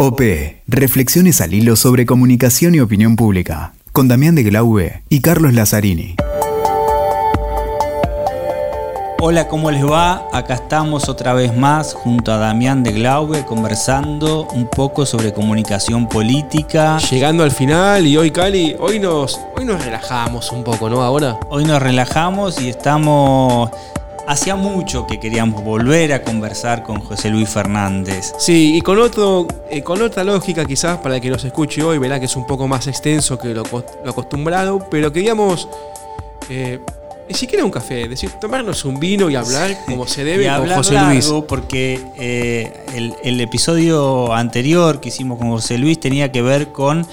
OP, Reflexiones al hilo sobre comunicación y opinión pública, con Damián de Glaube y Carlos Lazzarini. Hola, ¿cómo les va? Acá estamos otra vez más junto a Damián de Glaube conversando un poco sobre comunicación política. Llegando al final y hoy Cali, hoy nos, hoy nos relajamos un poco, ¿no? Ahora. Hoy nos relajamos y estamos... Hacía mucho que queríamos volver a conversar con José Luis Fernández. Sí, y con, otro, eh, con otra lógica quizás para el que nos escuche hoy, verá que es un poco más extenso que lo, lo acostumbrado, pero queríamos... Eh, ni siquiera un café, decir, tomarnos un vino y hablar como se debe y con José Luis. Porque eh, el, episodio anterior que hicimos con José Luis tenía que ver con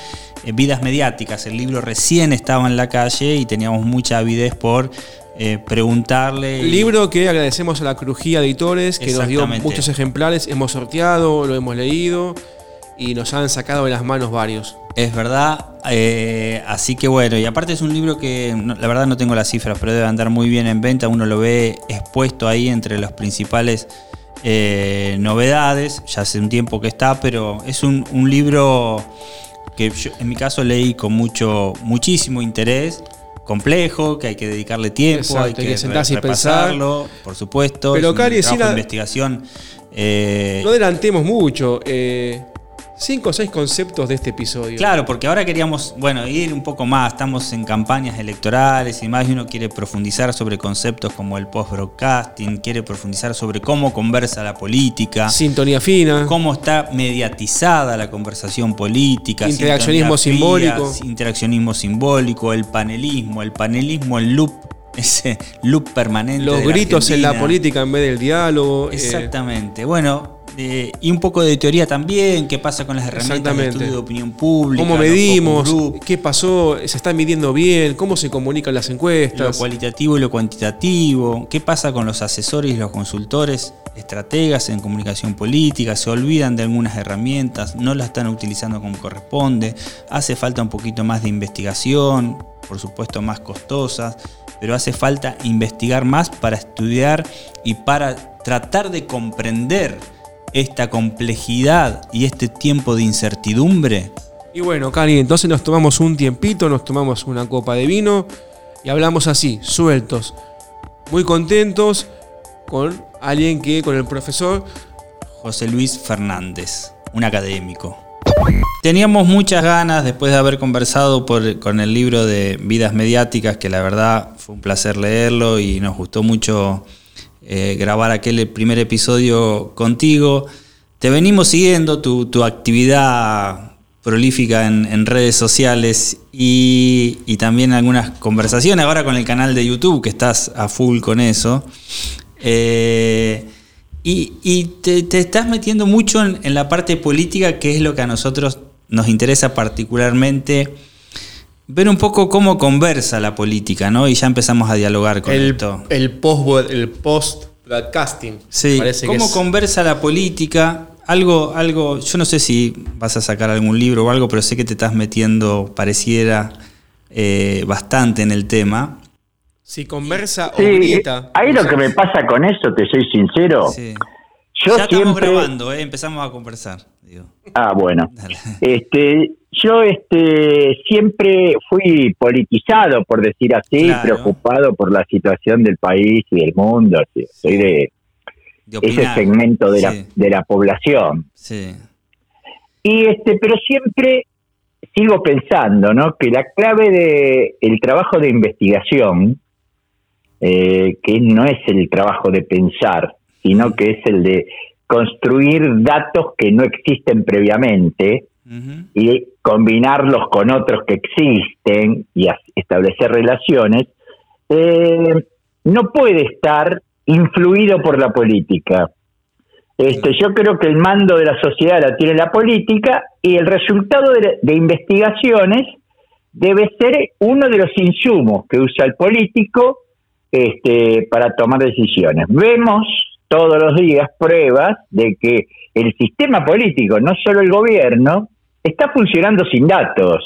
eh, vidas mediáticas. El libro recién estaba en la calle y teníamos mucha avidez por eh, preguntarle. Libro que agradecemos a la Crujía Editores, que nos dio muchos ejemplares, hemos sorteado, lo hemos leído y nos han sacado de las manos varios. Es verdad, eh, así que bueno, y aparte es un libro que la verdad no tengo las cifras, pero debe andar muy bien en venta, uno lo ve expuesto ahí entre las principales eh, novedades, ya hace un tiempo que está, pero es un, libro que yo, en mi caso leí con mucho, muchísimo interés, complejo, que hay que dedicarle tiempo, hay, que, sentarse y pensarlo, por supuesto, pero es Cari, un investigación. Eh, no adelantemos mucho. Eh, cinco o seis conceptos de este episodio. Claro, porque ahora queríamos, bueno, ir un poco más. Estamos en campañas electorales y más, y uno quiere profundizar sobre conceptos como el post-broadcasting, quiere profundizar sobre cómo conversa la política. Sintonía fina. Cómo está mediatizada la conversación política. Interaccionismo simbólico. Interaccionismo simbólico, el panelismo, el panelismo, el loop ese loop permanente. Los gritos en la política en vez del diálogo. Eh. Exactamente. Bueno, y un poco de teoría también, qué pasa con las herramientas de estudio de opinión pública. ¿Cómo medimos? ¿Qué pasó? ¿Se está midiendo bien? ¿Cómo se comunican las encuestas? Lo cualitativo y lo cuantitativo. ¿Qué pasa con los asesores y los consultores, estrategas en comunicación política? ¿Se olvidan de algunas herramientas? ¿No las están utilizando como corresponde? ¿Hace falta un poquito más de investigación? Por supuesto, más costosas pero hace falta investigar más para estudiar y para tratar de comprender esta complejidad y este tiempo de incertidumbre? Y bueno, Cari, entonces nos tomamos un tiempito, nos tomamos una copa de vino y hablamos así, sueltos, muy contentos con alguien que, con el profesor José Luis Fernández, un académico. Teníamos muchas ganas, después de haber conversado con el libro de Vidas Mediáticas, que la verdad fue un placer leerlo y nos gustó mucho eh, grabar aquel primer episodio contigo. Te venimos siguiendo tu, actividad prolífica en, redes sociales y, también algunas conversaciones ahora con el canal de YouTube, que estás a full con eso. Eh, y, te, estás metiendo mucho en, la parte política, que es lo que a nosotros nos interesa particularmente ver un poco cómo conversa la política, ¿no? Y ya empezamos a dialogar con el, esto. El post, el post broadcasting. Sí, cómo conversa la política. Algo, algo, yo no sé si vas a sacar algún libro o algo, pero sé que te estás metiendo, pareciera, eh, bastante en el tema. Si conversa o grita. Ahí lo que me pasa con eso, te soy sincero. Yo ya estamos grabando, ¿eh? empezamos a conversar. Ah, bueno. Este, yo este, siempre fui politizado, por decir así, preocupado por la situación del país y del mundo. Soy de, ese segmento de, la, de la población. Sí. Y este, pero siempre sigo pensando, ¿no? Que la clave de el trabajo de investigación, eh, que no es el trabajo de pensar, sino que es el de construir datos que no existen previamente y combinarlos con otros que existen y establecer relaciones, eh, no puede estar influido por la política. Este, yo creo que el mando de la sociedad la tiene la política y el resultado de, investigaciones debe ser uno de los insumos que usa el político este, para tomar decisiones. Vemos todos los días pruebas de que el sistema político, no solo el gobierno, está funcionando sin datos.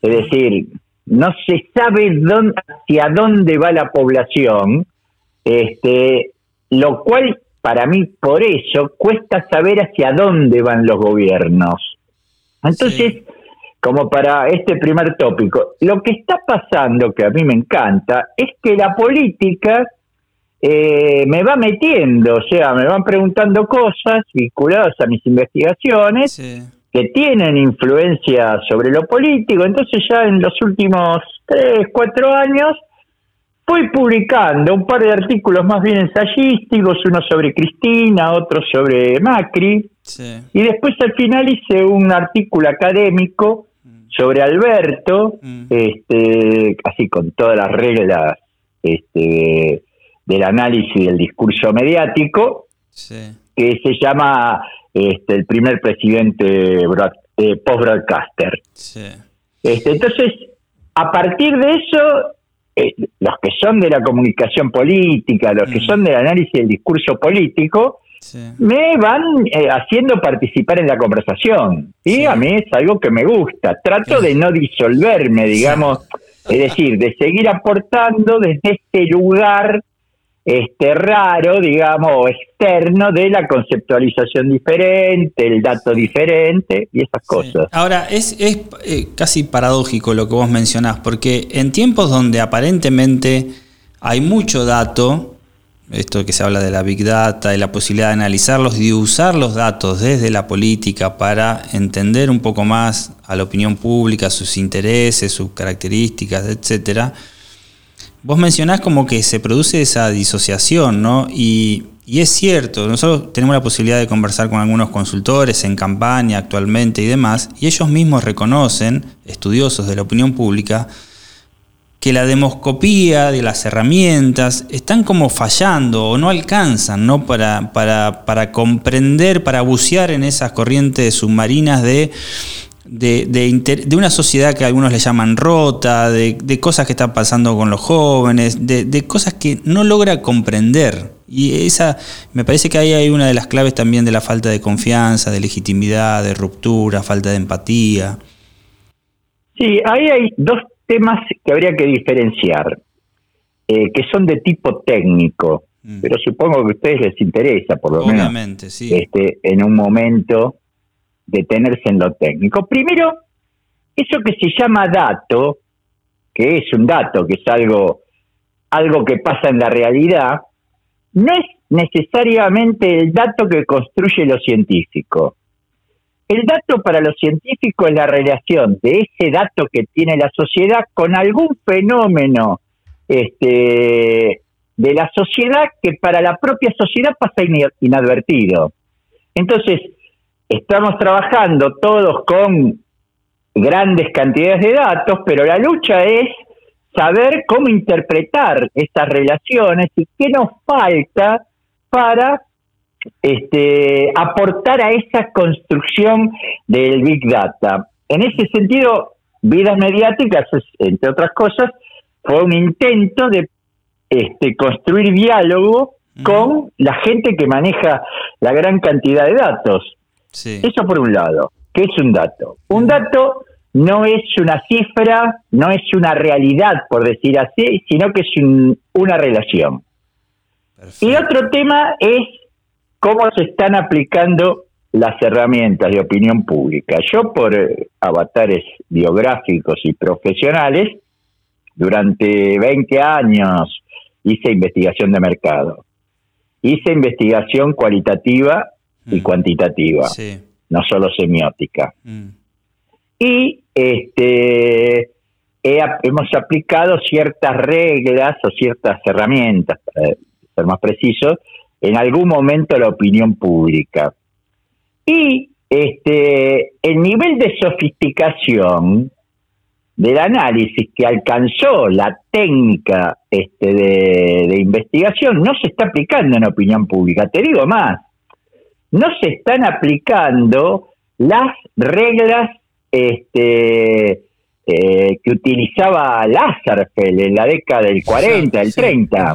Es decir, no se sabe dónde, hacia dónde va la población, este, lo cual para mí por eso cuesta saber hacia dónde van los gobiernos. Entonces, como para este primer tópico, lo que está pasando, que a mí me encanta, es que la política eh, me va metiendo, o sea, me van preguntando cosas vinculadas a mis investigaciones que tienen influencia sobre lo político. Entonces ya en los últimos tres, cuatro años fui publicando un par de artículos más bien ensayísticos, uno sobre Cristina, otro sobre Macri, y después al final hice un artículo académico mm. sobre Alberto, mm. este, así con todas las reglas este, del análisis del discurso mediático, que se llama este, el primer presidente eh, post-broadcaster. Este, entonces, a partir de eso, eh, los que son de la comunicación política, los que mm. son del análisis del discurso político, me van eh, haciendo participar en la conversación. Y a mí es algo que me gusta. Trato de no disolverme, digamos, es decir, de seguir aportando desde este lugar este raro, digamos, externo de la conceptualización diferente, el dato diferente y esas cosas. Ahora, es, es eh, casi paradójico lo que vos mencionás, porque en tiempos donde aparentemente hay mucho dato, esto que se habla de la big data y la posibilidad de analizarlos y de usar los datos desde la política para entender un poco más a la opinión pública, sus intereses, sus características, etcétera Vos mencionás como que se produce esa disociación, ¿no? Y, es cierto, nosotros tenemos la posibilidad de conversar con algunos consultores en campaña actualmente y demás, y ellos mismos reconocen, estudiosos de la opinión pública, que la demoscopía de las herramientas están como fallando o no alcanzan ¿no? Para, para, para comprender, para bucear en esas corrientes submarinas de de, de, una sociedad que algunos le llaman rota, de, cosas que están pasando con los jóvenes, de, cosas que no logra comprender. Y esa, me parece que ahí hay una de las claves también de la falta de confianza, de legitimidad, de ruptura, falta de empatía. Sí, ahí hay dos temas que habría que diferenciar, eh, que son de tipo técnico, mm. pero supongo que a ustedes les interesa, por lo Obviamente, menos, sí. este, en un momento detenerse en lo técnico. Primero, eso que se llama dato, que es un dato, que es algo, algo que pasa en la realidad, no es necesariamente el dato que construye lo científico. El dato para los científicos es la relación de ese dato que tiene la sociedad con algún fenómeno este, de la sociedad que para la propia sociedad pasa inadvertido. Entonces, estamos trabajando todos con grandes cantidades de datos, pero la lucha es saber cómo interpretar estas relaciones y qué nos falta para este, aportar a esa construcción del Big Data. En ese sentido, vidas mediáticas, entre otras cosas, fue un intento de este, construir diálogo con la gente que maneja la gran cantidad de datos. Eso por un lado. ¿Qué es un dato? Un dato no es una cifra, no es una realidad, por decir así, sino que es una relación. Y otro tema es cómo se están aplicando las herramientas de opinión pública. Yo por eh, avatares biográficos y profesionales, durante 20 años hice investigación de mercado. Hice investigación cualitativa y mm. cuantitativa, no solo semiótica. Mm. Y este hemos aplicado ciertas reglas o ciertas herramientas, para ser más preciso, en algún momento a la opinión pública. Y este el nivel de sofisticación del análisis que alcanzó la técnica este, de, de investigación no se está aplicando en opinión pública. Te digo más, no se están aplicando las reglas este, eh, que utilizaba Lázarfeld en la década del 40, del 30.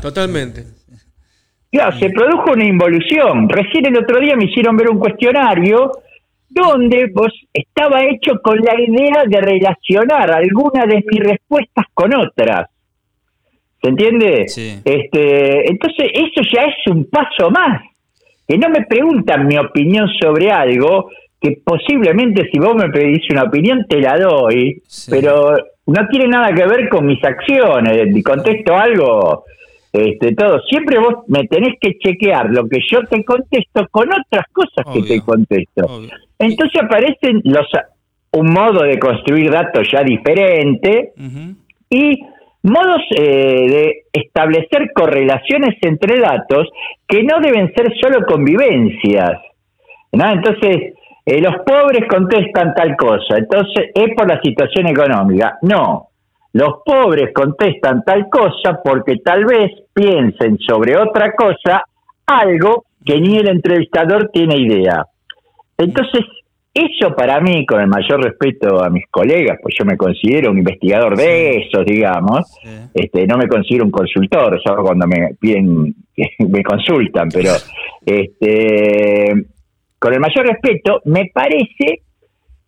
totalmente. Claro, se produjo una involución. Recién el otro día me hicieron ver un cuestionario donde vos estaba hecho con la idea de relacionar alguna de mis respuestas con otras. ¿Se entiende? Sí. Este, entonces, eso ya es un paso más. Que no me preguntan mi opinión sobre algo, que posiblemente si vos me pedís una opinión te la doy, Sí. pero no tiene nada que ver con mis acciones. Y contesto algo, este, todo. Siempre vos me tenés que chequear lo que yo te contesto con otras cosas que te contesto. Obvio. Entonces aparecen los un modo de construir datos ya diferente y modos eh, de establecer correlaciones entre datos que no deben ser solo convivencias. ¿no? Entonces, eh, los pobres contestan tal cosa, entonces es por la situación económica. No, los pobres contestan tal cosa porque tal vez piensen sobre otra cosa algo que ni el entrevistador tiene idea. Entonces, eso para mí, con el mayor respeto a mis colegas, pues yo me considero un investigador de esos, digamos, Sí. este, no me considero un consultor, solo cuando me piden me consultan, pero este, con el mayor respeto, me parece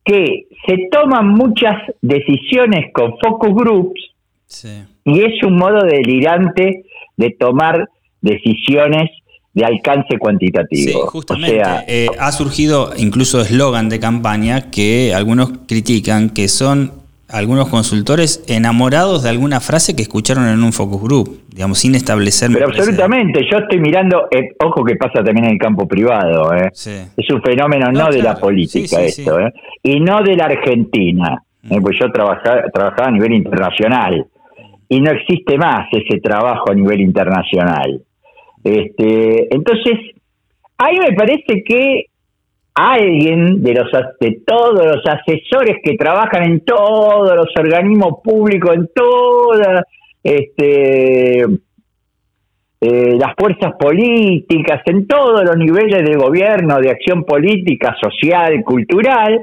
que se toman muchas decisiones con focus groups Sí. y es un modo delirante de tomar decisiones de alcance cuantitativo. Sí, justamente. O sea, eh, ha surgido incluso eslogan de campaña que algunos critican que son algunos consultores enamorados de alguna frase que escucharon en un focus group, digamos, sin establecer. pero absolutamente, yo estoy mirando, eh, ojo que pasa también en el campo privado, ¿eh? Sí. Es un fenómeno no, No, de la política Sí, sí, esto. ¿eh? y no de la Argentina, ¿eh? pues yo trabajaba, trabajaba a nivel internacional y no existe más ese trabajo a nivel internacional. Este, entonces, ahí me parece que alguien de los de todos los asesores que trabajan en todos los organismos públicos, en todas este, eh, las fuerzas políticas, en todos los niveles de gobierno, de acción política, social, cultural,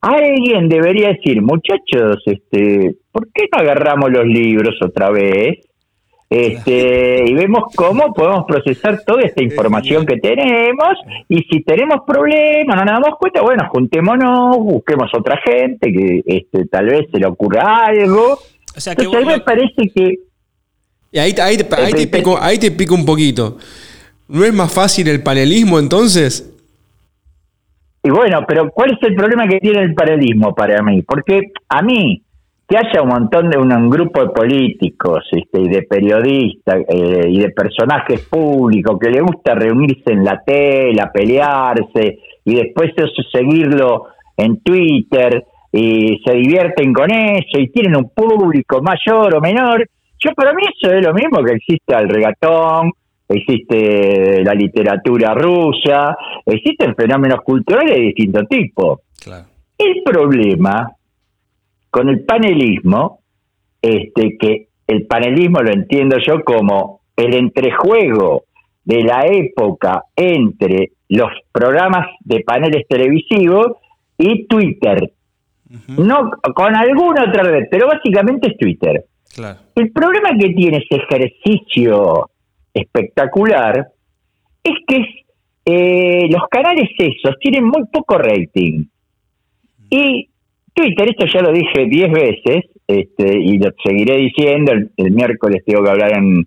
alguien debería decir, muchachos, este, ¿por qué no agarramos los libros otra vez? Este, y vemos cómo podemos procesar toda esta información que tenemos y si tenemos problemas, no nos damos cuenta, bueno, juntémonos, busquemos otra gente que este, tal vez se le ocurra algo. O sea, que Entonces a mí me parece que Y ahí, ahí, te- ahí te pico, ahí te pico un poquito. ¿No es más fácil el panelismo entonces? Y bueno, pero ¿cuál es el problema que tiene el paralelismo para mí? Porque a mí, que haya un montón de un, un grupo de políticos este, y de periodistas eh, y de personajes públicos que le gusta reunirse en la tela, pelearse y después eso seguirlo en Twitter y se divierten con eso y tienen un público mayor o menor, yo para mí eso es lo mismo que existe el regatón, existe la literatura rusa, existen fenómenos culturales de distinto tipo. Claro. El problema con el panelismo, este, que el panelismo lo entiendo yo como el entrejuego de la época entre los programas de paneles televisivos y Twitter. No con alguna otra red, pero básicamente es Twitter. Claro. El problema que tiene ese ejercicio espectacular es que eh, los canales esos tienen muy poco rating. Y Twitter, esto ya lo dije diez veces, este, y lo seguiré diciendo, el, el miércoles tengo que hablar en,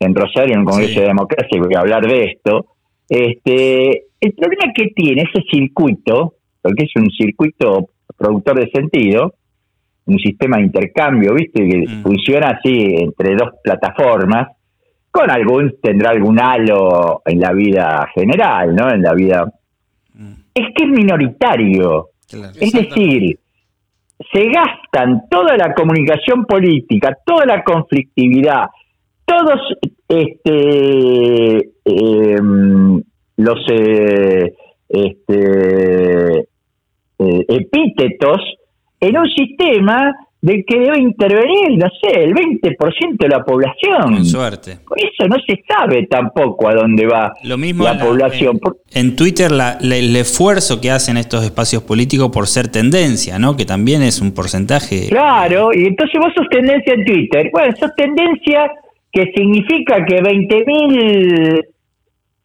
en Rosario, en un Congreso Sí. de Democracia, y voy a hablar de esto. Este, el problema que tiene ese circuito, porque es un circuito productor de sentido, un sistema de intercambio, ¿viste? Que Mm. funciona así entre dos plataformas, con algún, tendrá algún halo en la vida general, ¿no? En la vida. Mm. Es que es minoritario. Claro. Es decir, se gastan toda la comunicación política, toda la conflictividad, todos este em, los eh, este, eh, epítetos en un sistema del que debe intervenir, no sé, el 20% de la población. Con suerte. Por eso no se sabe tampoco a dónde va Lo mismo la población. En, Twitter la- la- el esfuerzo que hacen estos espacios políticos por ser tendencia, ¿no? Que también es un porcentaje. Claro, y entonces vos sos tendencia en Twitter. Bueno, sos tendencia que significa que 20.000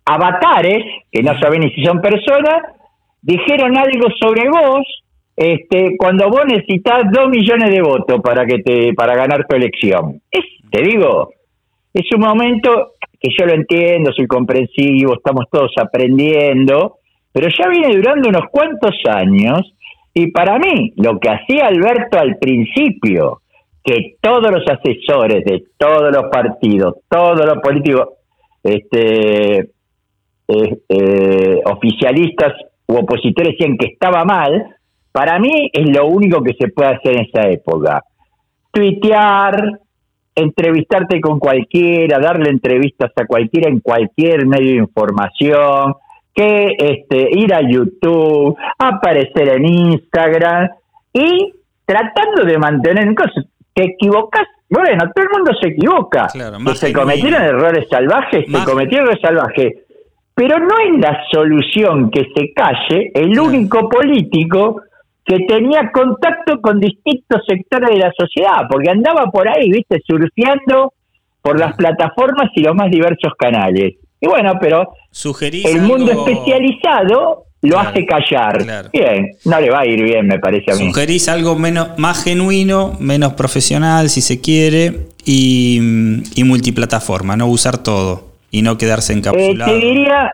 avatares, que no saben ni si son personas, dijeron algo sobre vos este, cuando vos necesitas 2 millones de votos para que te para ganar tu elección. Es, te digo, es un momento que yo lo entiendo, soy comprensivo, estamos todos aprendiendo, pero ya viene durando unos cuantos años y para mí lo que hacía Alberto al principio, que todos los asesores de todos los partidos, todos los políticos, este, eh, eh, oficialistas u opositores decían que estaba mal, para mí es lo único que se puede hacer en esa época. Tuitear, entrevistarte con cualquiera, darle entrevistas a cualquiera en cualquier medio de información, que este, ir a YouTube, aparecer en Instagram y tratando de mantener cosas. ¿Te equivocas? Bueno, todo el mundo se equivoca. se cometieron errores salvajes, se cometieron errores salvajes. Pero no es la solución que se calle el único político que tenía contacto con distintos sectores de la sociedad, porque andaba por ahí, viste, surfeando por las plataformas y los más diversos canales. Y bueno, pero el mundo especializado lo hace callar. Bien, no le va a ir bien, me parece a mí. Sugerís algo menos, más genuino, menos profesional, si se quiere, y, multiplataforma, no usar todo y no quedarse eh, encapsulado. te diría,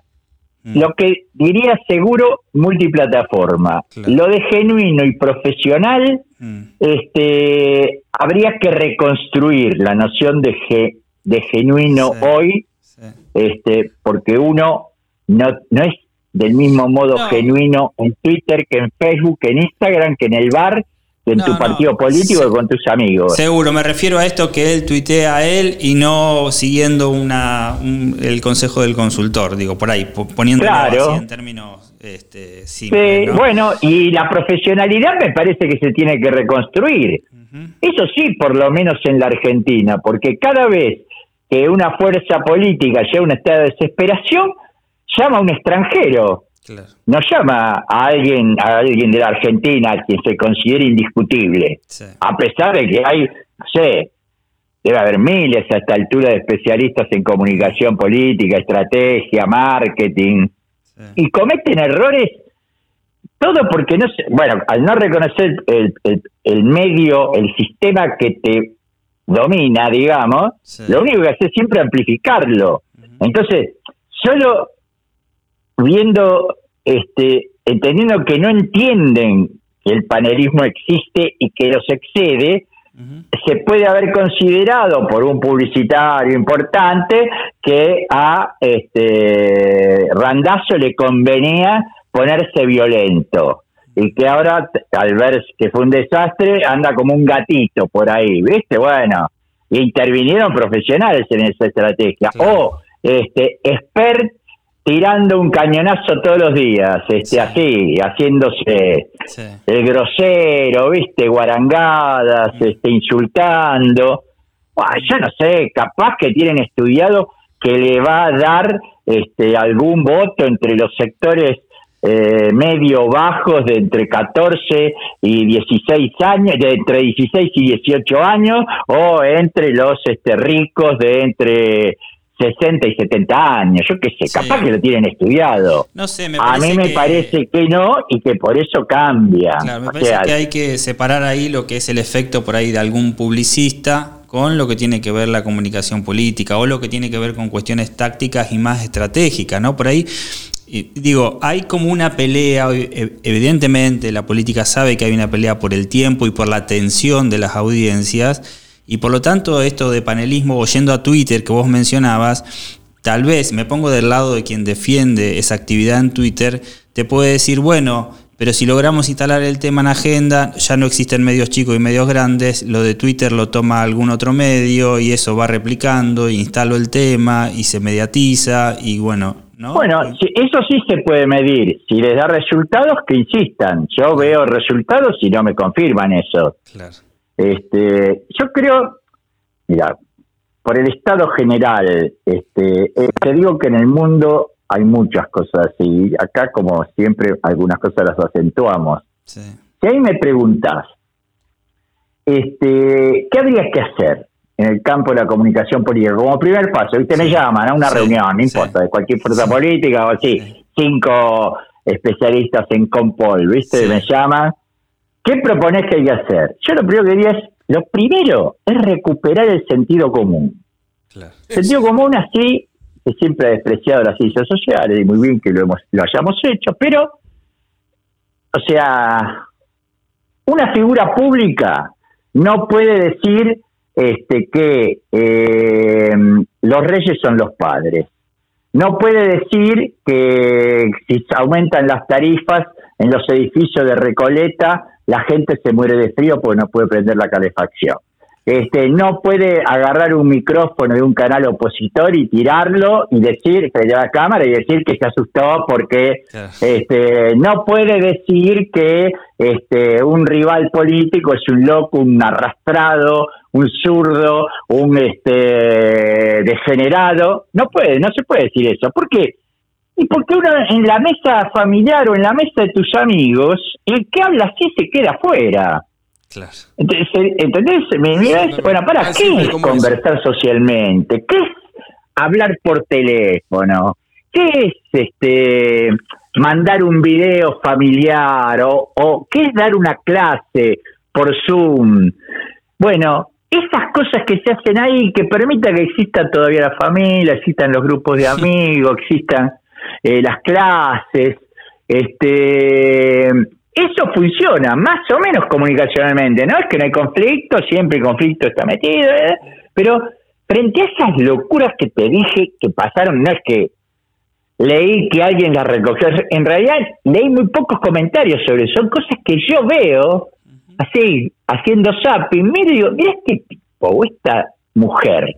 mm. lo que diría seguro, multiplataforma. Lo de genuino y profesional, mm. este, habría que reconstruir la noción de, de genuino hoy este, porque uno no, no es del mismo modo genuino en Twitter que en Facebook, que en Instagram, que en el bar, en tu partido político, que con tus amigos. Seguro, me refiero a esto que él tuitea a él y no siguiendo una el consejo del consultor, digo, por ahí, poniéndolo así en términos este, simples, Bueno, y la profesionalidad me parece que se tiene que reconstruir. Eso sí, por lo menos en la Argentina, porque cada vez que una fuerza política llega a un estado de desesperación, llama a un extranjero. No llama a alguien, a alguien de la Argentina quien se considere indiscutible. A pesar de que hay, no sé, debe haber miles a esta altura de especialistas en comunicación política, estrategia, marketing, y cometen errores todo porque no sé, bueno, al no reconocer el, el medio, el sistema que te domina, digamos, lo único que hace es siempre amplificarlo. Entonces, solo viendo, este, entendiendo que no entienden que el panelismo existe y que los excede, se puede haber considerado por un publicitario importante que a este Randazo le convenía ponerse violento y que ahora, al ver que fue un desastre, anda como un gatito por ahí, ¿viste? Bueno, intervinieron profesionales en esa estrategia. O este expert tirando un cañonazo todos los días, este así, haciéndose el grosero, ¿viste? Guarangadas, mm. este insultando. yo no sé, capaz que tienen estudiado que le va a dar este algún voto entre los sectores eh, medio bajos de entre 14 y 16 años, de entre 16 y 18 años, o entre los este, ricos de entre 60 y 70 años, yo qué sé, capaz que lo tienen estudiado. No sé, A mí me parece que no y que por eso cambia. Claro, me parece que hay que separar ahí lo que es el efecto por ahí de algún publicista con lo que tiene que ver la comunicación política o lo que tiene que ver con cuestiones tácticas y más estratégicas, ¿no? Por ahí digo, hay como una pelea, e, evidentemente la política sabe que hay una pelea por el tiempo y por la atención de las audiencias, y por lo tanto esto de panelismo, oyendo a Twitter que vos mencionabas, tal vez me pongo del lado de quien defiende esa actividad en Twitter, te puede decir, bueno, pero si logramos instalar el tema en agenda, ya no existen medios chicos y medios grandes, lo de Twitter lo toma algún otro medio y eso va replicando, instalo el tema y se mediatiza y bueno, bueno, eso sí se puede medir. Si les da resultados, que insistan. Yo veo resultados y no me confirman eso. Este, yo creo, mira, por el estado general, este, eh, te digo que en el mundo hay muchas cosas así. Acá, como siempre, algunas cosas las acentuamos. Si ahí me preguntas, este, ¿qué habría que hacer? en el campo de la comunicación política, como primer paso, ¿viste? Me llaman a una reunión, no importa, de cualquier fuerza política o así, cinco especialistas en Compol, ¿viste? Me llaman. ¿Qué propones que hay que hacer? Yo lo primero que diría es, lo primero es recuperar el sentido común. Sentido común así, que siempre ha despreciado las ciencias sociales, y muy bien que lo, hemos, lo hayamos hecho, pero, o sea, una figura pública no puede decir este, que eh, los reyes son los padres. No puede decir que si aumentan las tarifas en los edificios de Recoleta, la gente se muere de frío porque no puede prender la calefacción este, no puede agarrar un micrófono de un canal opositor y tirarlo y decir, que la cámara y decir que se asustó porque este, no puede decir que este, un rival político es un loco, un arrastrado, un zurdo, un este, degenerado. No puede, no se puede decir eso. ¿Por qué? Y porque uno en la mesa familiar o en la mesa de tus amigos, el que habla así se queda afuera. Claro. ¿Entendés? bueno, ¿para qué es conversar socialmente? ¿Qué es hablar por teléfono? ¿Qué es este mandar un video familiar? ¿O, o qué es dar una clase por Zoom? Bueno, esas cosas que se hacen ahí que permitan que exista todavía la familia, existan los grupos de amigos, existan eh, las clases, este eso funciona más o menos comunicacionalmente, ¿no? Es que no hay conflicto, siempre el conflicto está metido, ¿eh? pero frente a esas locuras que te dije que pasaron, no es que leí que alguien las recogió, en realidad leí muy pocos comentarios sobre eso, son cosas que yo veo así, haciendo zapping, miro y digo, mira este tipo o esta mujer,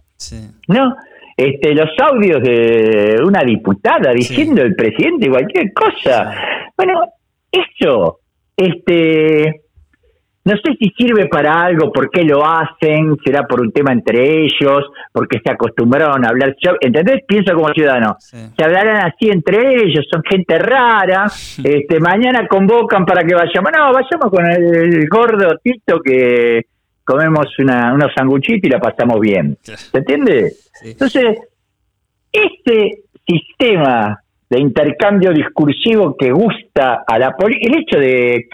¿no? Este, los audios de una diputada diciendo el presidente cualquier cosa. Bueno, eso este, no sé si sirve para algo, por qué lo hacen, será por un tema entre ellos, porque se acostumbraron a hablar. ¿Entendés? Pienso como ciudadano. Se hablarán así entre ellos, son gente rara. este Mañana convocan para que vayamos. No, vayamos con el, gordo Tito que comemos una, unos sanguchitos y la pasamos bien. ¿Se entiende? Entonces, este sistema de intercambio discursivo que gusta a la política. El hecho de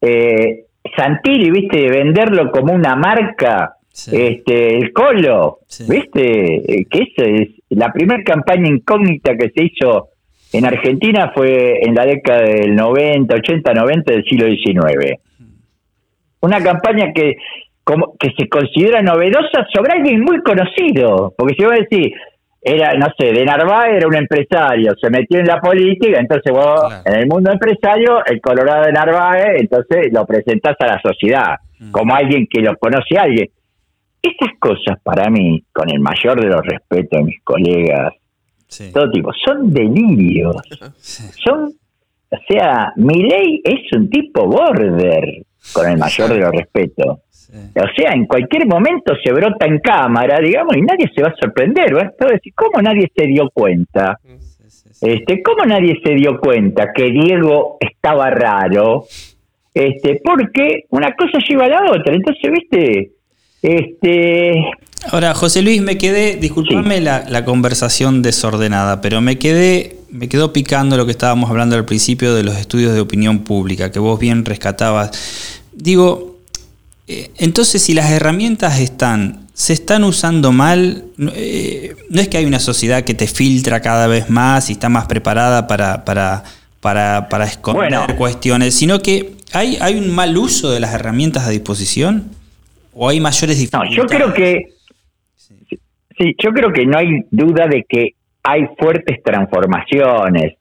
eh, Santilli, viste, venderlo como una marca, este, el Colo, viste, eh, que es la primera campaña incógnita que se hizo en Argentina fue en la década del 90, 80, 90 del siglo XIX. Una campaña que como que se considera novedosa sobre alguien muy conocido, porque si vos decís, era, no sé, de Narváez era un empresario, se metió en la política, entonces vos, en el mundo empresario, el Colorado de Narváez, entonces lo presentás a la sociedad, mm. como alguien que lo conoce a alguien. Estas cosas para mí, con el mayor de los respetos de mis colegas, todo tipo, son delirios. Son, o sea, mi ley es un tipo border, con el mayor de los respetos. O sea, en cualquier momento se brota en cámara, digamos, y nadie se va a sorprender. decir, ¿cómo nadie se dio cuenta? Este, ¿Cómo nadie se dio cuenta que Diego estaba raro? Este, porque una cosa lleva a la otra. Entonces, viste, este. Ahora, José Luis, me quedé, disculpame la, la, conversación desordenada, pero me quedé, me quedó picando lo que estábamos hablando al principio de los estudios de opinión pública, que vos bien rescatabas. Digo, entonces, si las herramientas están, se están usando mal, eh, no es que hay una sociedad que te filtra cada vez más y está más preparada para, para, para, para esconder cuestiones, sino que hay, hay un mal uso de las herramientas a disposición o hay mayores dificultades. No, yo creo que sí, yo creo que no hay duda de que hay fuertes transformaciones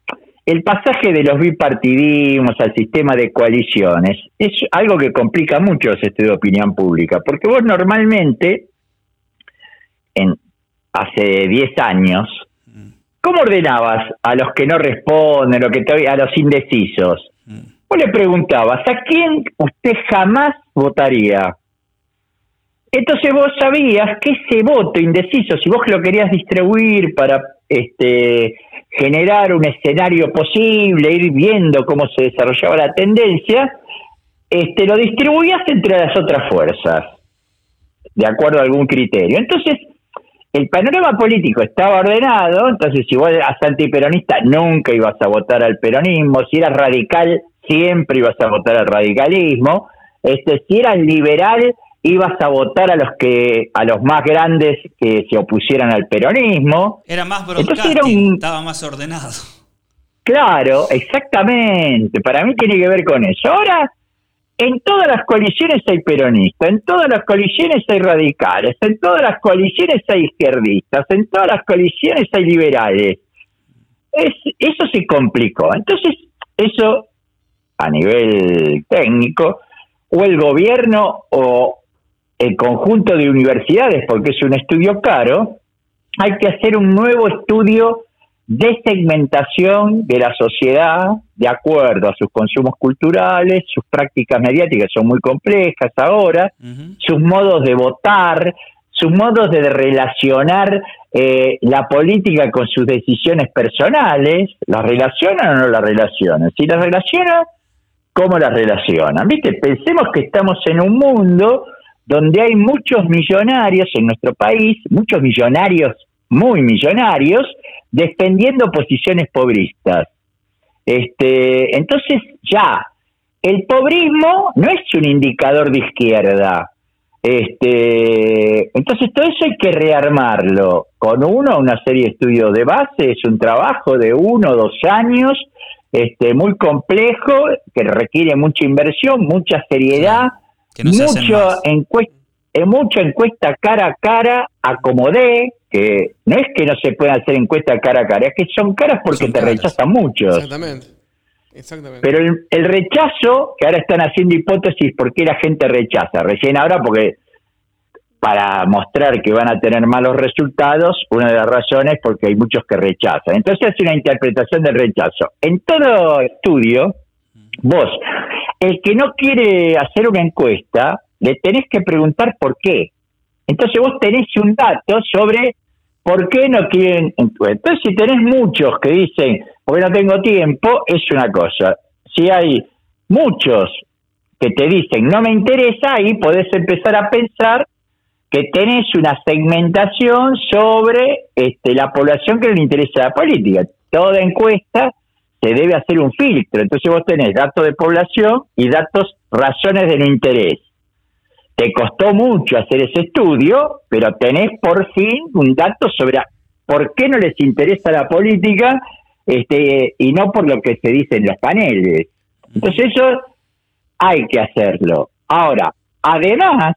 el pasaje de los bipartidismos al sistema de coaliciones es algo que complica mucho los estudios de opinión pública, porque vos normalmente, en, hace 10 años, ¿cómo ordenabas a los que no responden, a los indecisos? Vos le preguntabas, ¿a quién usted jamás votaría? Entonces vos sabías que ese voto indeciso, si vos lo querías distribuir para este generar un escenario posible, ir viendo cómo se desarrollaba la tendencia, este, lo distribuías entre las otras fuerzas, de acuerdo a algún criterio. Entonces, el panorama político estaba ordenado, entonces si vos eras antiperonista nunca ibas a votar al peronismo, si eras radical siempre ibas a votar al radicalismo, este, si eras liberal ibas a votar a los que a los más grandes que se opusieran al peronismo. Era más broadcasting, estaba más ordenado. Claro, exactamente. Para mí tiene que ver con eso. Ahora, en todas las coaliciones hay peronistas, en todas las coaliciones hay radicales, en todas las coaliciones hay izquierdistas, en todas las coaliciones hay liberales. Es, eso se complicó. Entonces, eso a nivel técnico, o el gobierno o el conjunto de universidades, porque es un estudio caro, hay que hacer un nuevo estudio de segmentación de la sociedad de acuerdo a sus consumos culturales, sus prácticas mediáticas son muy complejas ahora, sus modos de votar, sus modos de relacionar eh, la política con sus decisiones personales, ¿las relacionan o no las relacionan? Si las relacionan, ¿cómo las relacionan? ¿Viste? Pensemos que estamos en un mundo donde hay muchos millonarios en nuestro país, muchos millonarios, muy millonarios, defendiendo posiciones pobristas. Este, entonces ya, el pobrismo no es un indicador de izquierda. Este, entonces todo eso hay que rearmarlo con uno, una serie de estudios de base, es un trabajo de uno o dos años, este, muy complejo, que requiere mucha inversión, mucha seriedad, mucho encuesta, eh, mucha encuesta cara a cara, acomodé, que no es que no se pueda hacer encuesta cara a cara, es que son caras porque te rechazan muchos. Exactamente. Exactamente. Pero el, rechazo, que ahora están haciendo hipótesis por qué la gente rechaza, recién ahora porque para mostrar que van a tener malos resultados, una de las razones es porque hay muchos que rechazan. Entonces es una interpretación del rechazo. En todo estudio, vos, el que no quiere hacer una encuesta, le tenés que preguntar por qué. Entonces vos tenés un dato sobre por qué no quieren. Entonces si tenés muchos que dicen, porque no tengo tiempo, es una cosa. Si hay muchos que te dicen, no me interesa, ahí podés empezar a pensar que tenés una segmentación sobre este, la población que le interesa la política. Toda encuesta se debe hacer un filtro. Entonces vos tenés datos de población y datos, razones de no interés. Te costó mucho hacer ese estudio, pero tenés por fin un dato sobre por qué no les interesa la política este, y no por lo que se dice en los paneles. Entonces eso hay que hacerlo. Ahora, además,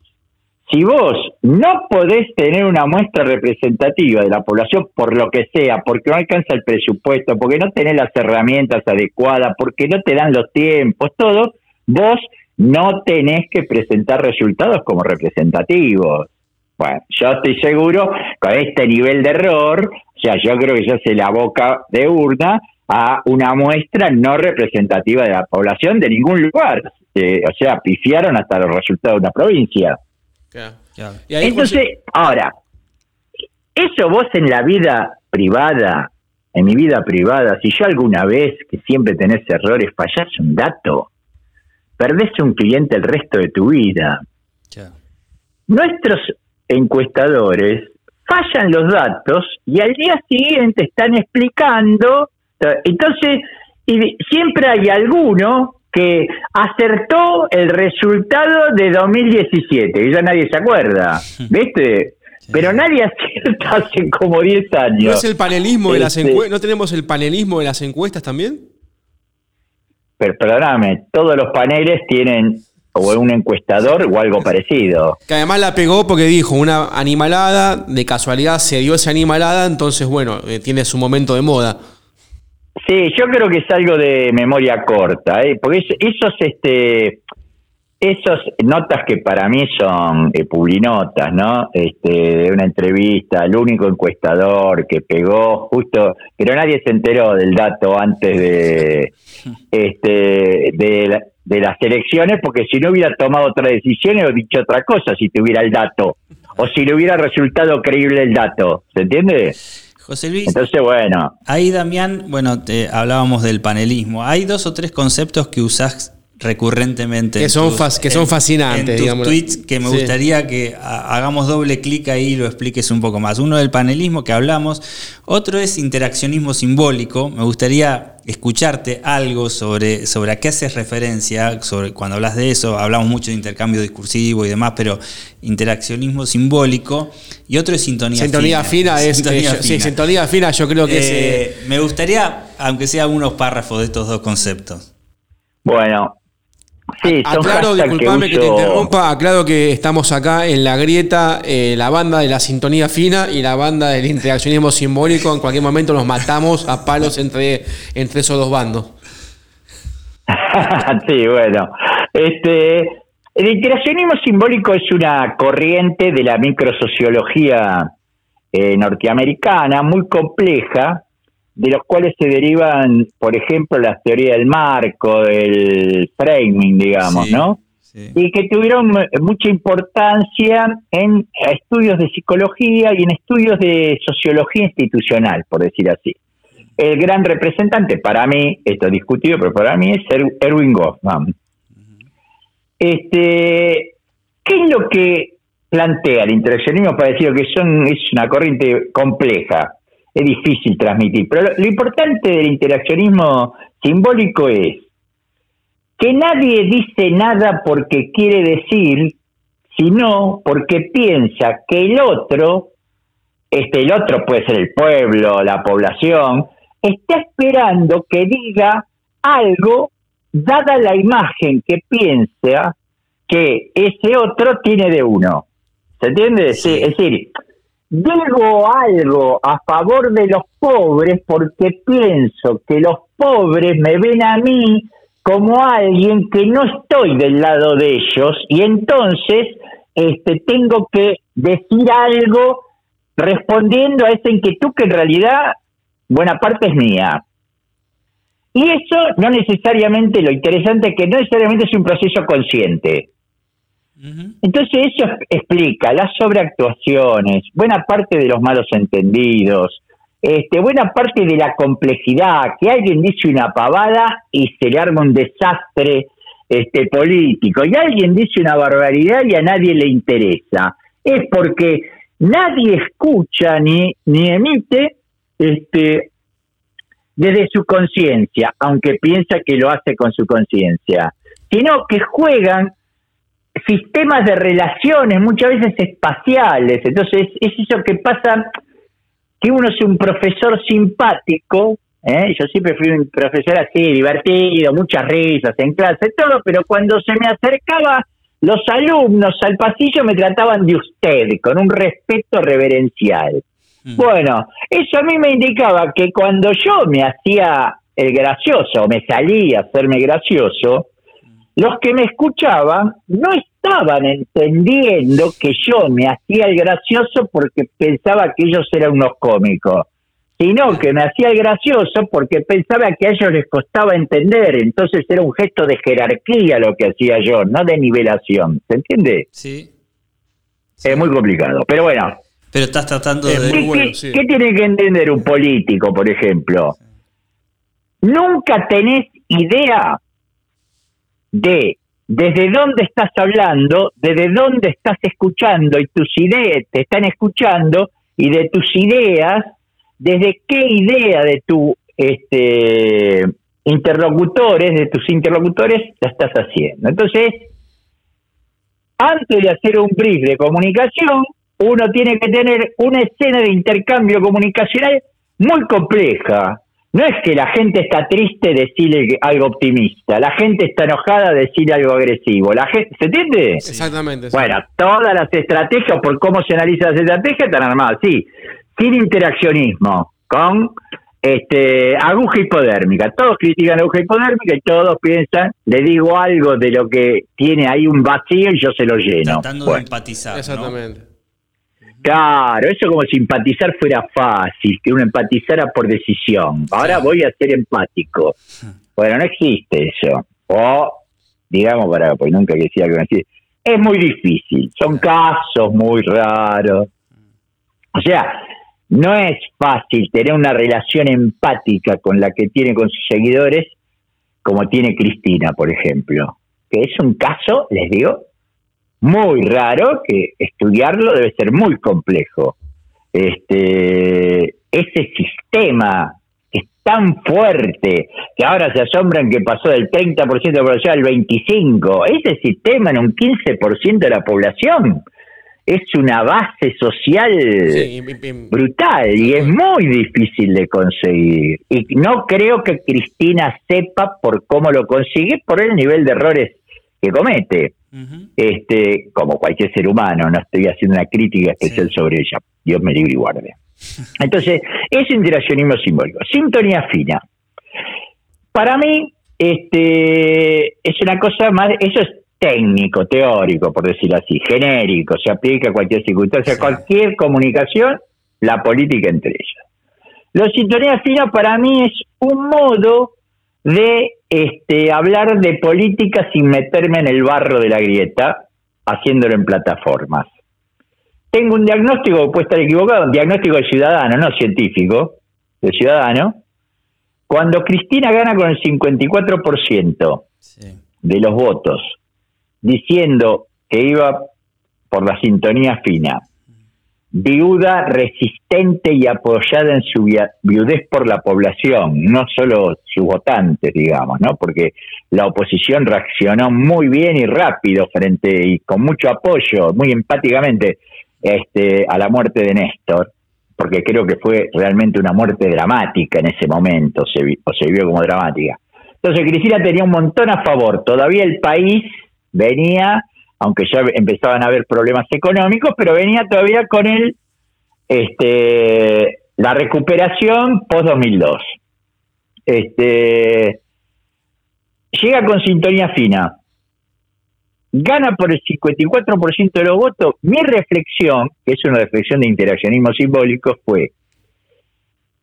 si vos no podés tener una muestra representativa de la población por lo que sea, porque no alcanza el presupuesto, porque no tenés las herramientas adecuadas, porque no te dan los tiempos, todo, vos no tenés que presentar resultados como representativos. Bueno, yo estoy seguro con este nivel de error, o sea, yo creo que ya se la boca de urna a una muestra no representativa de la población de ningún lugar. Eh, o sea, pifiaron hasta los resultados de una provincia. Entonces, ahora, eso vos en la vida privada, en mi vida privada, si yo alguna vez, que siempre tenés errores, fallás un dato, perdés un cliente el resto de tu vida. Nuestros encuestadores fallan los datos y al día siguiente están explicando, entonces y siempre hay alguno que acertó el resultado de 2017 y ya nadie se acuerda, ¿viste? Pero nadie acierta hace como 10 años. ¿No es el panelismo de las este ¿No tenemos el panelismo de las encuestas también? Pero perdóname, todos los paneles tienen o un encuestador o algo parecido. Que además la pegó porque dijo una animalada, de casualidad se dio esa animalada, entonces bueno, eh, tiene su momento de moda. Sí, yo creo que es algo de memoria corta, ¿eh? porque esos, este, esos notas que para mí son eh, publinotas, ¿no? Este, de una entrevista, el único encuestador que pegó justo, pero nadie se enteró del dato antes de, este, de, de las elecciones, porque si no hubiera tomado otra decisión o dicho otra cosa si tuviera el dato, o si le hubiera resultado creíble el dato, ¿se entiende? José Luis. Entonces, bueno. Ahí, Damián, bueno, te, hablábamos del panelismo. Hay dos o tres conceptos que usás recurrentemente. Que son tus- fas- que son fascinantes, En tus digamos. tweets que me Sí. gustaría que ha- hagamos doble clic ahí y lo expliques un poco más. Uno del panelismo que hablamos, otro es interaccionismo simbólico. Me gustaría escucharte algo sobre, sobre a qué haces referencia, sobre cuando hablas de eso, hablamos mucho de intercambio discursivo y demás, pero interaccionismo simbólico. Y otro es sintonía, Sintonía fina es. Sintonía eh, yo- Sí, fina. sintonía fina yo creo que es. eh, Eh, me gustaría, aunque sea algunos párrafos de estos dos conceptos. Bueno, sí, son Aclaro, disculpame que, te interrumpa, aclaro que estamos acá en la grieta, eh, la banda de la sintonía fina y la banda del interaccionismo simbólico. En cualquier momento nos matamos a palos entre, entre esos dos bandos. sí, bueno. Este, el interaccionismo simbólico es una corriente de la microsociología eh, norteamericana muy compleja, de los cuales se derivan, por ejemplo, las teorías del marco, del framing, digamos, Sí, ¿no? sí. y que tuvieron eh, mucha importancia en estudios de psicología y en estudios de sociología institucional, por decir así. El gran representante para mí, esto es discutido, pero para mí es Er- Erwin Goffman. Este, ¿Qué es lo que plantea el interaccionismo para decir que son, es una corriente compleja? Es difícil transmitir, pero lo, lo importante del interaccionismo simbólico es que nadie dice nada porque quiere decir, sino porque piensa que el otro, este, el otro puede ser el pueblo, la población, está esperando que diga algo dada la imagen que piensa que ese otro tiene de uno. ¿Se entiende? Sí. Es decir, digo algo a favor de los pobres porque pienso que los pobres me ven a mí como alguien que no estoy del lado de ellos y entonces este, tengo que decir algo respondiendo a esa inquietud que en realidad buena parte es mía. Y eso no necesariamente, lo interesante es que no necesariamente es un proceso consciente. Entonces eso explica las sobreactuaciones, buena parte de los malos entendidos, este, buena parte de la complejidad, que alguien dice una pavada y se le arma un desastre este, político, y alguien dice una barbaridad y a nadie le interesa. Es porque nadie escucha ni, ni emite este, desde su conciencia, aunque piensa que lo hace con su conciencia, sino que juegan sistemas de relaciones, muchas veces espaciales. Entonces, es eso que pasa, que uno es un profesor simpático, ¿eh? yo siempre fui un profesor así, divertido, muchas risas en clase, todo, pero cuando se me acercaba los alumnos al pasillo me trataban de usted, con un respeto reverencial. Mm. Bueno, eso a mí me indicaba que cuando yo me hacía el gracioso, me salía a hacerme gracioso, los que me escuchaban no estaban entendiendo que yo me hacía el gracioso porque pensaba que ellos eran unos cómicos, sino que me hacía el gracioso porque pensaba que a ellos les costaba entender, entonces era un gesto de jerarquía lo que hacía yo, no de nivelación, ¿se entiende? Sí. Es muy complicado, pero bueno, Pero estás tratando de. muy ¿Qué, bueno, qué- sí. qué tiene que entender un político, por ejemplo? Nunca tenés idea de desde dónde estás hablando, desde dónde estás escuchando y tus ideas te están escuchando y de tus ideas, desde qué idea de tu este interlocutores, de tus interlocutores la estás haciendo. Entonces, antes de hacer un brief de comunicación, uno tiene que tener una escena de intercambio comunicacional muy compleja. No es que la gente está triste decirle algo optimista, la gente está enojada decirle algo agresivo. La gente, ¿Se entiende? Exactamente. sí. Bueno, todas las estrategias, por cómo se analizan las estrategias, están armadas, sí, sin interaccionismo, con este aguja hipodérmica. Todos critican aguja hipodérmica y todos piensan, le digo algo de lo que tiene ahí un vacío y yo se lo lleno. Tratando de Bueno, empatizar. ¿no? Claro, eso como si empatizar fuera fácil, que uno empatizara por decisión. Ahora voy a ser empático. Bueno, no existe eso. O, digamos, para, pues nunca que decía algo así, es muy difícil. Son casos muy raros. O sea, no es fácil tener una relación empática con la que tiene con sus seguidores como tiene Cristina, por ejemplo, que es un caso, les digo, muy raro, que estudiarlo debe ser muy complejo. Este, ese sistema es tan fuerte que ahora se asombran que pasó del 30% de la población al 25%, ese sistema en un 15% de la población es una base social brutal y es muy difícil de conseguir. Y no creo que Cristina sepa por cómo lo consigue, por el nivel de errores que comete. este Como cualquier ser humano, no estoy haciendo una crítica especial sobre ella. Dios me libre y guarde. Entonces, es interaccionismo simbólico. Sintonía fina. Para mí, este es una cosa más, eso es técnico, teórico, por decirlo así, genérico, se aplica a cualquier circunstancia, cualquier comunicación, la política entre ellas. La sintonía fina para mí es un modo de este, hablar de política sin meterme en el barro de la grieta, haciéndolo en plataformas. Tengo un diagnóstico, puede estar equivocado, un diagnóstico de ciudadano, no científico, de ciudadano. Cuando Cristina gana con el 54% de los votos, diciendo que iba por la sintonía fina, viuda resistente y apoyada en su viudez por la población, no solo sus votantes, digamos, ¿no? Porque la oposición reaccionó muy bien y rápido frente y con mucho apoyo, muy empáticamente, este, a la muerte de Néstor, porque creo que fue realmente una muerte dramática en ese momento, se, o se vio como dramática. Entonces Cristina tenía un montón a favor, todavía el país venía, aunque ya empezaban a haber problemas económicos, pero venía todavía con el este la recuperación post 2002. Este llega con sintonía fina. Gana por el 54% de los votos. Mi reflexión, que es una reflexión de interaccionismo simbólico, fue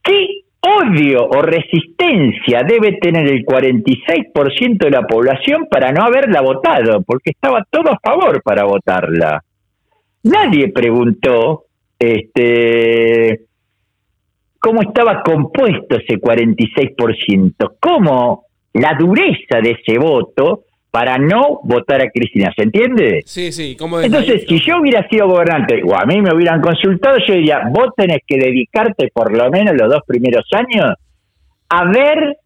¿qué odio o resistencia debe tener el 46% de la población para no haberla votado, porque estaba todo a favor para votarla. Nadie preguntó este cómo estaba compuesto ese 46%, cómo la dureza de ese voto para no votar a Cristina, ¿se entiende? Sí, sí. Entonces, si yo hubiera sido gobernante o a mí me hubieran consultado, yo diría, vos tenés que dedicarte por lo menos los dos primeros años a ver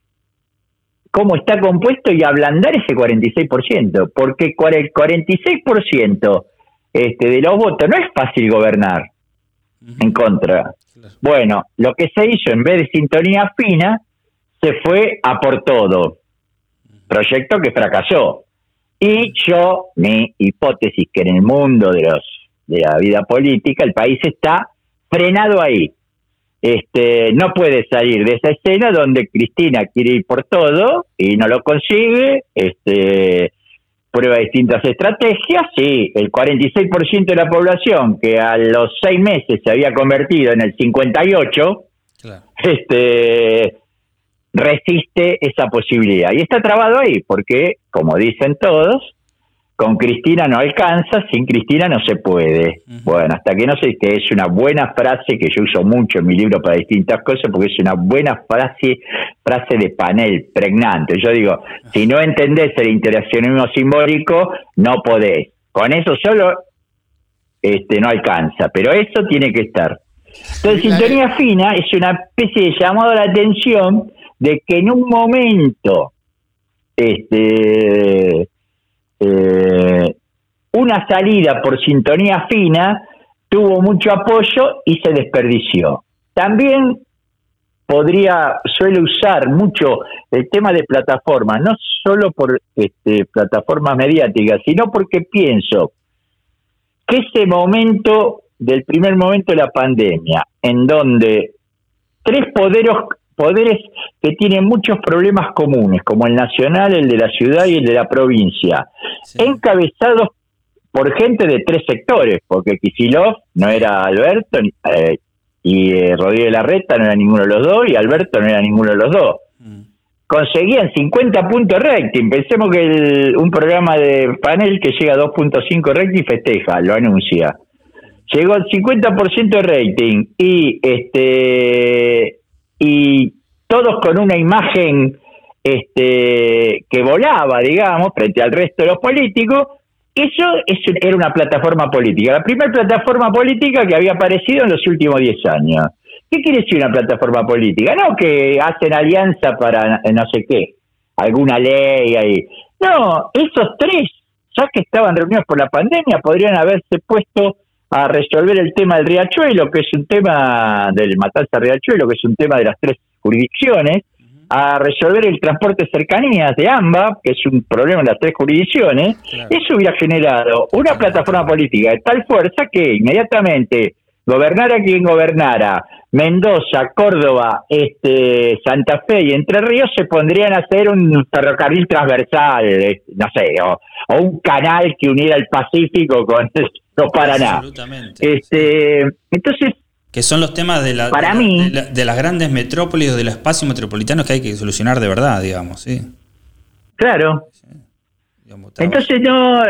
cómo está compuesto y ablandar ese 46%, porque el 46% este, de los votos no es fácil gobernar en contra. Bueno, lo que se hizo en vez de sintonía fina, se fue a por todo proyecto que fracasó. Y yo, mi hipótesis que en el mundo de los de la vida política el país está frenado ahí. Este, no puede salir de esa escena donde Cristina quiere ir por todo y no lo consigue, este, prueba distintas estrategias, sí, el 46% de la población que a los seis meses se había convertido en el 58, este, resiste esa posibilidad. Y está trabado ahí, porque, como dicen todos, con Cristina no alcanza, sin Cristina no se puede. Bueno, hasta que no sé que es una buena frase que yo uso mucho en mi libro para distintas cosas, porque es una buena frase, frase de panel, pregnante. Yo digo, si no entendés el interaccionismo simbólico, no podés. Con eso solo este, no alcanza, pero eso tiene que estar. Entonces, sintonía fina es una especie de llamado a la atención de que en un momento este, eh, una salida por sintonía fina tuvo mucho apoyo y se desperdició. También podría, suele usar mucho el tema de plataformas, no solo por este, plataformas mediáticas, sino porque pienso que ese momento del primer momento de la pandemia, en donde tres poderes poderes que tienen muchos problemas comunes, como el nacional, el de la ciudad y el de la provincia, encabezados por gente de tres sectores, porque Kisilov no era Alberto eh, y eh, Rodríguez Larreta no era ninguno de los dos y Alberto no era ninguno de los dos. Mm. Conseguían 50 puntos rating. Pensemos que un programa de panel que llega a 2.5 rating festeja, lo anuncia. Llegó al 50% de rating y este y todos con una imagen este, que volaba, digamos, frente al resto de los políticos, eso era una plataforma política, la primera plataforma política que había aparecido en los últimos 10 años. ¿Qué quiere decir una plataforma política? No que hacen alianza para no sé qué, alguna ley ahí. No, esos tres, ya que estaban reunidos por la pandemia, podrían haberse puesto a resolver el tema del riachuelo, que es un tema del matanza riachuelo, que es un tema de las tres jurisdicciones, a resolver el transporte cercanías de AMBA, que es un problema en las tres jurisdicciones, eso hubiera generado una plataforma política de tal fuerza que inmediatamente gobernara quien gobernara, Mendoza, Córdoba, este, Santa Fe y Entre Ríos se pondrían a hacer un ferrocarril transversal, eh, no sé, o, un canal que uniera el Pacífico con no Paraná. Este, entonces que son los temas de, la, para de, de, las grandes metrópolis o del espacio metropolitano que hay que solucionar de verdad, digamos, sí. Claro. Entonces no,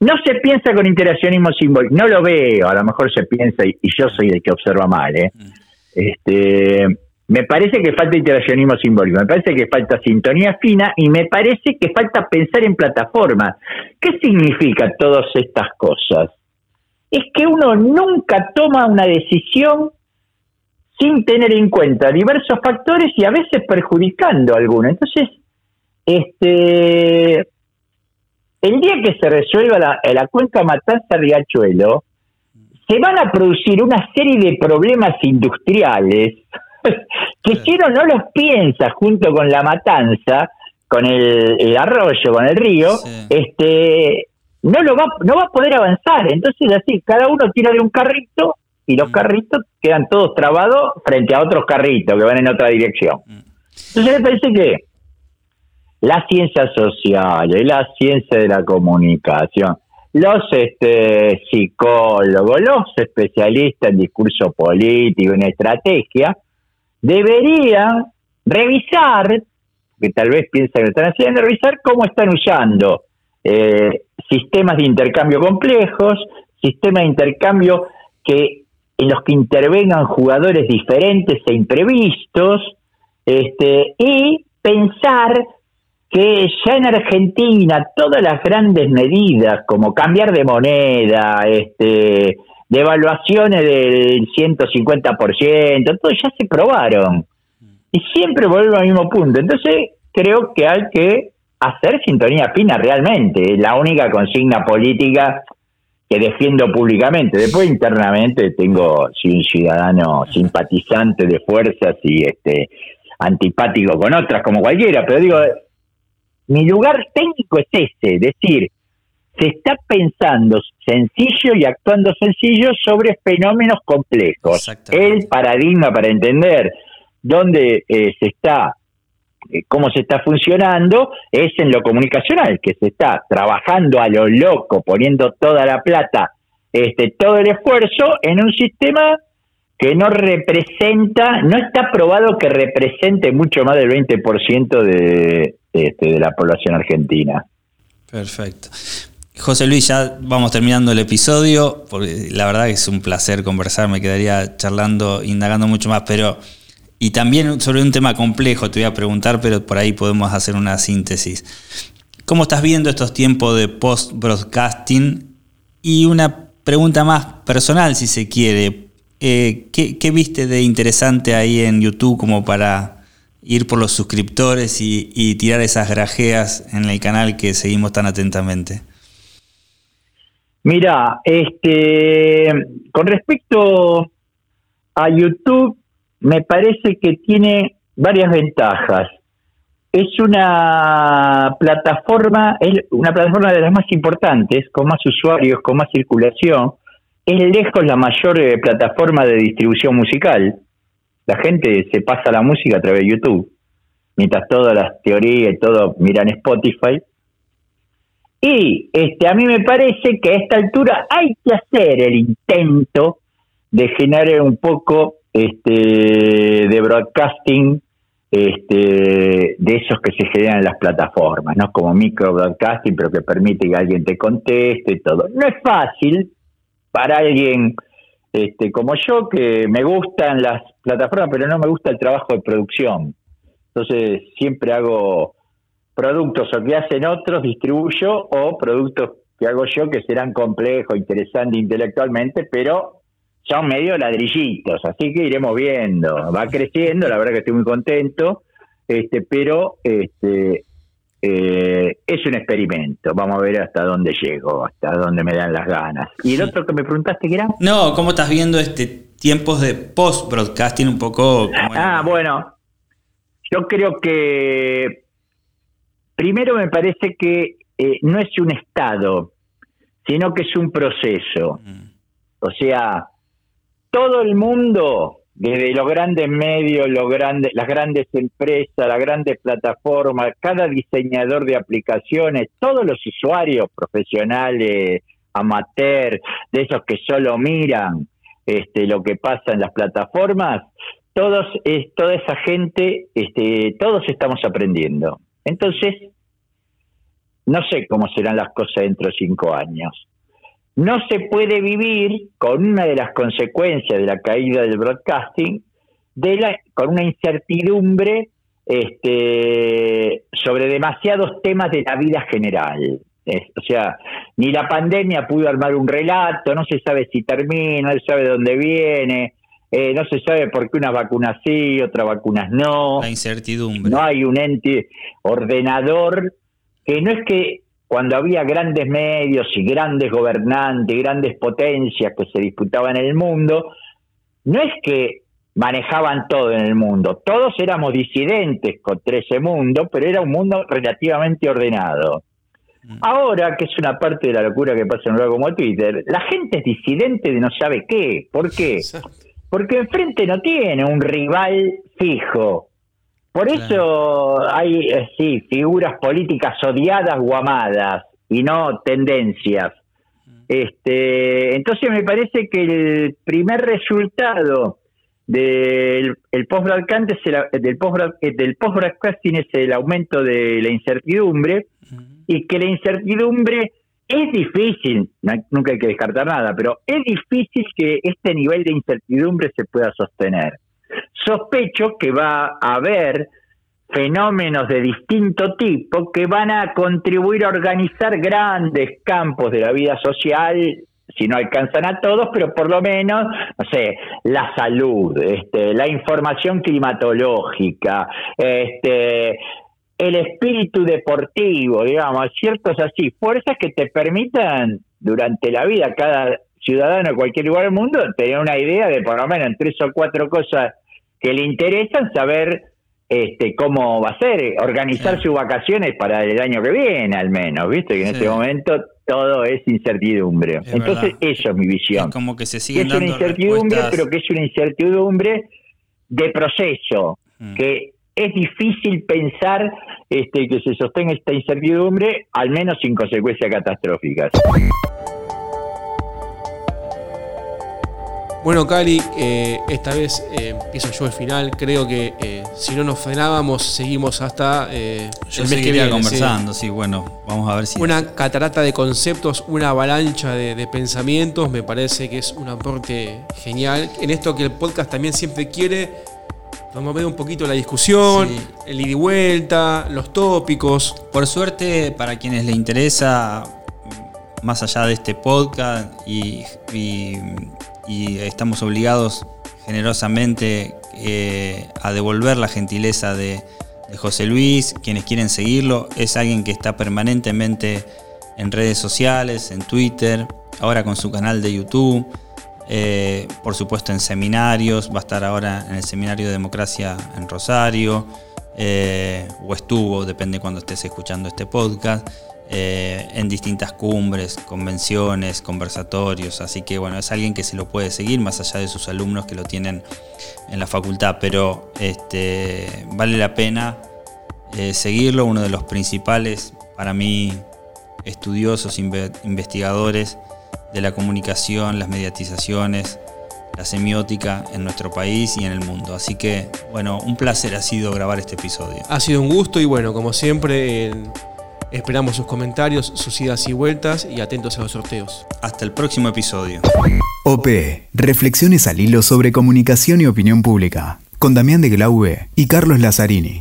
no se piensa con interaccionismo simbólico, no lo veo, a lo mejor se piensa y, yo soy el que observa mal, ¿eh? Mm. Este, me parece que falta interaccionismo simbólico, me parece que falta sintonía fina y me parece que falta pensar en plataforma. ¿Qué significa todas estas cosas? es que uno nunca toma una decisión sin tener en cuenta diversos factores y a veces perjudicando a alguno. Entonces, este, el día que se resuelva la, la cuenca Matanza-Riachuelo, se van a producir una serie de problemas industriales que si uno no los piensa junto con la matanza, con el, arroyo, con el río, este no lo va, no va a poder avanzar. Entonces así, cada uno tira de un carrito y los mm. carritos quedan todos trabados frente a otros carritos que van en otra dirección. Mm. Entonces me parece que la ciencia social y la ciencia de la comunicación, los este, psicólogos, los especialistas en discurso político, en estrategia, deberían revisar, que tal vez piensan que lo están haciendo, revisar cómo están usando eh, sistemas de intercambio complejos, sistemas de intercambio que en los que intervengan jugadores diferentes e imprevistos, este, y pensar que ya en Argentina todas las grandes medidas como cambiar de moneda, este, devaluaciones del 150%, todo ya se probaron. Y siempre vuelvo al mismo punto. Entonces creo que hay que hacer sintonía fina realmente, la única consigna política que defiendo públicamente. Después internamente tengo soy un ciudadano simpatizante de fuerzas y este antipático con otras como cualquiera, pero digo, mi lugar técnico es ese, es decir, se está pensando sencillo y actuando sencillo sobre fenómenos complejos. El paradigma para entender dónde eh, se está eh, cómo se está funcionando es en lo comunicacional, que se está trabajando a lo loco, poniendo toda la plata, este, todo el esfuerzo en un sistema que no representa, no está probado que represente mucho más del 20% de, este, de la población argentina. Perfecto. José Luis, ya vamos terminando el episodio, porque la verdad que es un placer conversar, me quedaría charlando, indagando mucho más, pero y también sobre un tema complejo te voy a preguntar, pero por ahí podemos hacer una síntesis. ¿Cómo estás viendo estos tiempos de post-broadcasting? Y una pregunta más personal, si se quiere. Eh, ¿qué, viste de interesante ahí en YouTube como para ir por los suscriptores y, tirar esas grajeas en el canal que seguimos tan atentamente? Mira, este, con respecto a YouTube, me parece que tiene varias ventajas. Es una plataforma, es una plataforma de las más importantes, con más usuarios, con más circulación. Es lejos la mayor eh, plataforma de distribución musical. La gente se pasa la música a través de YouTube, mientras todas las teorías y todo miran Spotify. Y este, a mí me parece que a esta altura hay que hacer el intento de generar un poco este, de broadcasting este, de esos que se generan en las plataformas, ¿no? Como micro broadcasting, pero que permite que alguien te conteste y todo. No es fácil para alguien este, como yo, que me gustan las plataformas, pero no me gusta el trabajo de producción. Entonces siempre hago productos o que hacen otros, distribuyo, o productos que hago yo que serán complejos, interesantes intelectualmente, pero son medio ladrillitos, así que iremos viendo, va creciendo, la verdad que estoy muy contento, este, pero este, eh, es un experimento, vamos a ver hasta dónde llego, hasta dónde me dan las ganas. ¿Y el otro que me preguntaste qué era? No, ¿cómo estás viendo este tiempos de post-broadcasting un poco? Ah, bueno, yo creo que primero me parece que eh, no es un estado, sino que es un proceso. Mm. O sea, todo el mundo, desde los grandes medios, los grandes, las grandes empresas, las grandes plataformas, cada diseñador de aplicaciones, todos los usuarios profesionales, amateur, de esos que solo miran este, lo que pasa en las plataformas, todos, es, toda esa gente, este, todos estamos aprendiendo. Entonces, no sé cómo serán las cosas dentro de cinco años. No se puede vivir con una de las consecuencias de la caída del broadcasting, de la, con una incertidumbre este, sobre demasiados temas de la vida general. o sea, ni la pandemia pudo armar un relato, no se sabe si termina, no se sabe dónde viene, eh, no se sabe por qué unas vacunas sí, otras vacunas no. La incertidumbre. No hay un ente ordenador que no es que cuando había grandes medios y grandes gobernantes, grandes potencias que se disputaban en el mundo, no es que manejaban todo en el mundo, todos éramos disidentes contra ese mundo, pero era un mundo relativamente ordenado. Mm. Ahora, que es una parte de la locura que pasa en un lugar como Twitter, la gente es disidente de no sabe qué. ¿Por qué? Porque enfrente no tiene un rival fijo. Por eso hay, eh, sí, figuras políticas odiadas o amadas y no tendencias. Este, entonces me parece que el primer resultado del el post-broadcasting del post eh, del post-broadcasting es el aumento de la incertidumbre y que la incertidumbre es difícil, nunca hay que descartar nada, pero es difícil que este nivel de incertidumbre se pueda sostener. Sospecho que va a haber fenómenos de distinto tipo que van a contribuir a organizar grandes campos de la vida social si no alcanzan a todos, pero por lo menos, no sé, la salud, este, la información climatológica, este, el espíritu deportivo, digamos, ciertos así, fuerzas que te permitan durante la vida cada ciudadano de cualquier lugar del mundo tener una idea de por lo menos en tres o cuatro cosas que le interesan, saber este, cómo va a ser, organizar sus vacaciones para el año que viene al menos, ¿viste? Que en este momento todo es incertidumbre. Entonces, eso es mi visión. Es como que se sigue Es una incertidumbre, pero que es una incertidumbre de proceso, mm. que es difícil pensar este, que se sostenga esta incertidumbre, al menos sin consecuencias catastróficas. Bueno, Cali, eh, esta vez eh, empiezo yo el final. Creo que eh, si no nos frenábamos, seguimos hasta yo el mes que viene. conversando, sí. bueno, vamos a ver si. Una catarata de conceptos, una avalancha de, pensamientos, me parece que es un aporte genial. En esto que el podcast también siempre quiere Vamos a ver un poquito la discusión, el ida y vuelta, los tópicos. Por suerte, para quienes les interesa, más allá de este podcast y y estamos obligados generosamente eh, a devolver la gentileza de, José Luis. Quienes quieren seguirlo, es alguien que está permanentemente en redes sociales, en Twitter, ahora con su canal de YouTube. Eh, por supuesto en seminarios, va a estar ahora en el Seminario de Democracia en Rosario, eh, o estuvo, depende cuando estés escuchando este podcast. Eh, en distintas cumbres, convenciones, conversatorios, así que bueno, es alguien que se lo puede seguir más allá de sus alumnos que lo tienen en la facultad, pero este, vale la pena eh, seguirlo, uno de los principales para mí estudiosos, investigadores de la comunicación, las mediatizaciones, la semiótica en nuestro país y en el mundo. Así que, bueno, un placer ha sido grabar este episodio. Ha sido un gusto y bueno, como siempre, Esperamos sus comentarios, sus idas y vueltas y atentos a los sorteos. Hasta el próximo episodio. OP, Reflexiones al hilo sobre comunicación y opinión pública, con Damián de Glaube y Carlos Lazzarini.